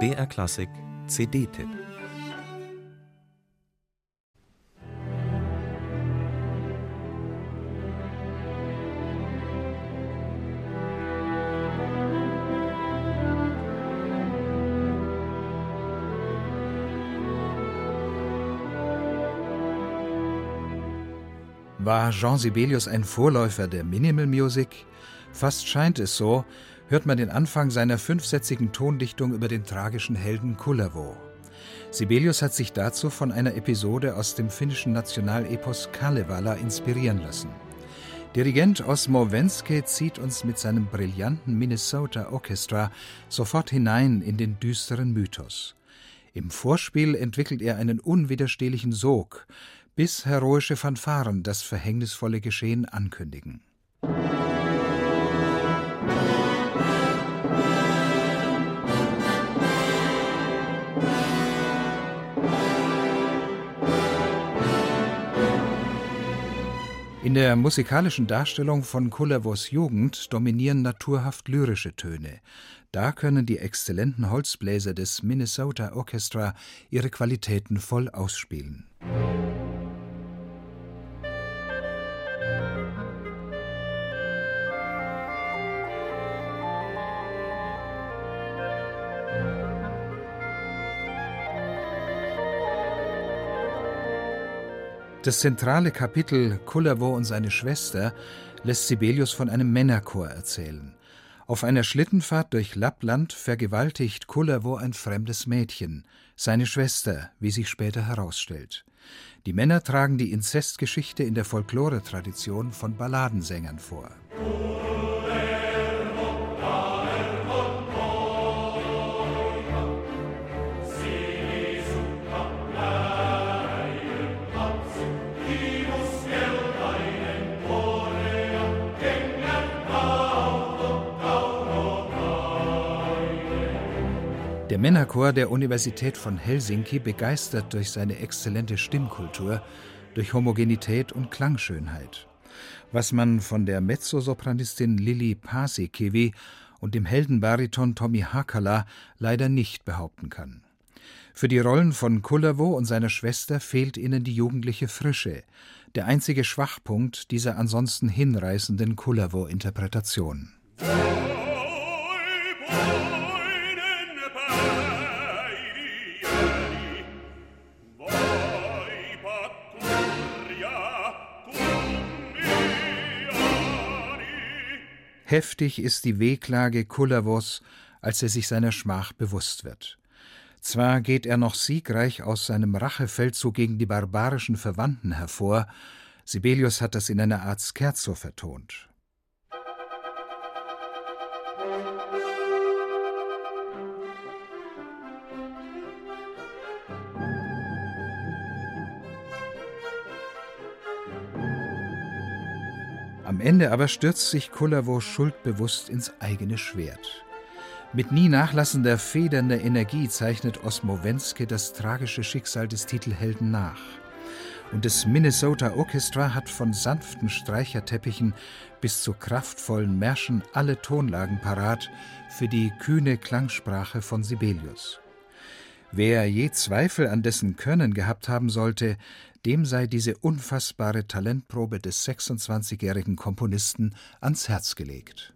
BR Klassik CD-Tipp War Jean Sibelius ein Vorläufer der Minimal Music? Fast scheint es so, hört man den Anfang seiner fünfsätzigen Tondichtung über den tragischen Helden Kullervo. Sibelius hat sich dazu von einer Episode aus dem finnischen Nationalepos Kalevala inspirieren lassen. Dirigent Osmo Wenske zieht uns mit seinem brillanten Minnesota Orchestra sofort hinein in den düsteren Mythos. Im Vorspiel entwickelt er einen unwiderstehlichen Sog, bis heroische Fanfaren das verhängnisvolle Geschehen ankündigen. In der musikalischen Darstellung von Kullervos Jugend dominieren naturhaft lyrische Töne. Da können die exzellenten Holzbläser des Minnesota Orchestra ihre Qualitäten voll ausspielen. Das zentrale Kapitel Kullervo und seine Schwester lässt Sibelius von einem Männerchor erzählen. Auf einer Schlittenfahrt durch Lappland vergewaltigt Kullervo ein fremdes Mädchen, seine Schwester, wie sich später herausstellt. Die Männer tragen die Inzestgeschichte in der Folklore-Tradition von Balladensängern vor. Der Männerchor der Universität von Helsinki begeistert durch seine exzellente Stimmkultur, durch Homogenität und Klangschönheit. Was man von der Mezzosopranistin Lili Paasikivi und dem Heldenbariton Tommy Hakala leider nicht behaupten kann. Für die Rollen von Kullervo und seiner Schwester fehlt ihnen die jugendliche Frische, der einzige Schwachpunkt dieser ansonsten hinreißenden Kullervo-Interpretation. Heftig ist die Wehklage Kullervos, als er sich seiner Schmach bewusst wird. Zwar geht er noch siegreich aus seinem Rachefeldzug gegen die barbarischen Verwandten hervor, Sibelius hat das in einer Art Scherzo vertont. Am Ende aber stürzt sich Kullervo schuldbewusst ins eigene Schwert. Mit nie nachlassender, federnder Energie zeichnet Osmo Wenske das tragische Schicksal des Titelhelden nach. Und das Minnesota Orchestra hat von sanften Streicherteppichen bis zu kraftvollen Märschen alle Tonlagen parat für die kühne Klangsprache von Sibelius. Wer je Zweifel an dessen Können gehabt haben sollte, dem sei diese unfassbare Talentprobe des 26-jährigen Komponisten ans Herz gelegt.